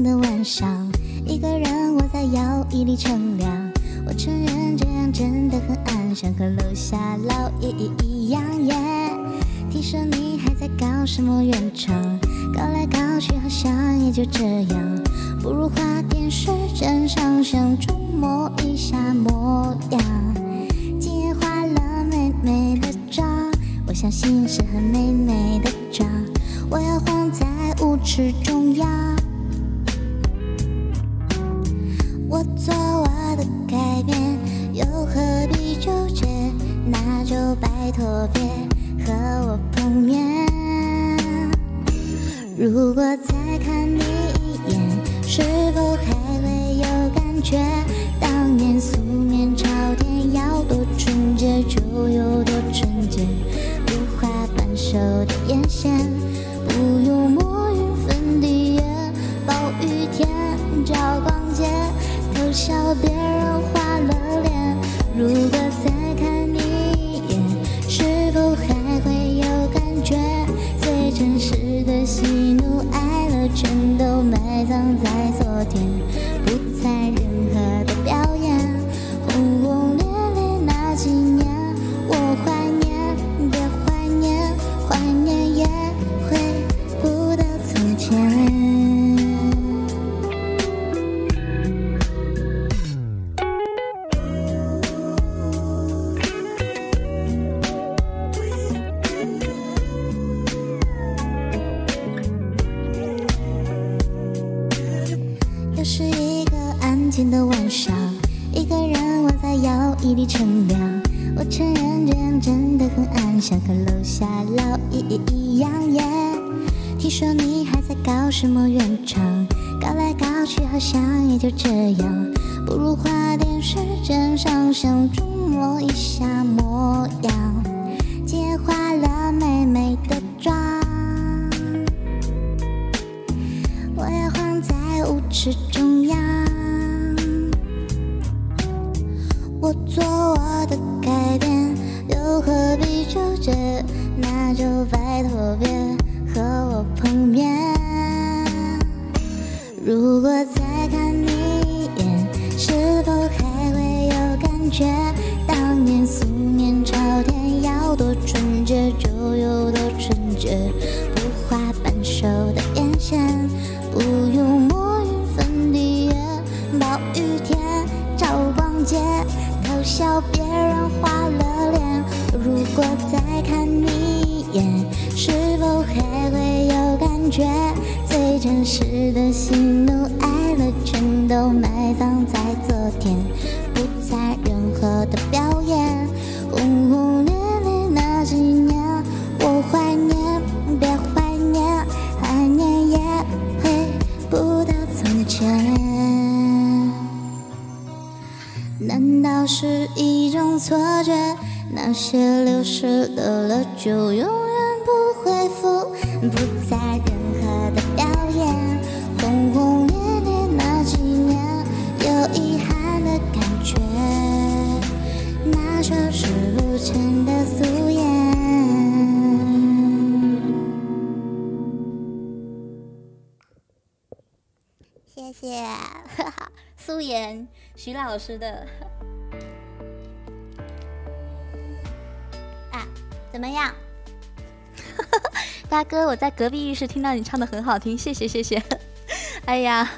的晚上，一个人窝在摇椅里乘凉。我承认这样真的很暗，像和楼下老爷爷一样。耶，听说你还在搞什么原创，搞来搞去好像也就这样。不如花点时间想想琢磨一下模样。今夜化了美美的妆，我相信是很美美的妆。我要晃在舞池中央。拜托别和我碰面。如果再看你一眼，是否还会有感觉？当年素面朝天，要多纯洁就有多纯洁。不画半熟的眼线，不用抹匀粉底液，暴雨天照逛街。偷笑别人花了脸，如果真实的喜怒哀乐，全都埋葬在昨天，不再个安静的晚上，一个人窝在摇椅里乘凉。我承认这样真的很暗，像和楼下老爷爷一样。耶，听说你还在搞什么原唱，搞来搞去好像也就这样。不如花点时间想想琢磨一下模样。今夜化了美美的妆。我要晃在舞池中那就拜托别和我碰面。如果再看你一眼，是否还会有感觉？当年素面朝天，要多纯洁就有多纯洁。不画半熟的眼线，不用抹匀粉底液，暴雨天照逛街，偷笑别人花了。如果再看你一眼，是否还会有感觉？最真实的喜怒哀乐，全都埋葬在昨天，不再任何的表演。轰轰烈烈那几年，我怀念，别怀念，怀念也回不到从前。难道是一种错觉？那些流失的了，就永远不恢复，不再任何的表演。轰轰烈烈那几年，有遗憾的感觉，那就是不全的素颜。谢谢，哈 哈素颜徐老师的。怎么样？大哥，我在隔壁浴室听到你唱的很好听，谢谢谢谢。哎呀，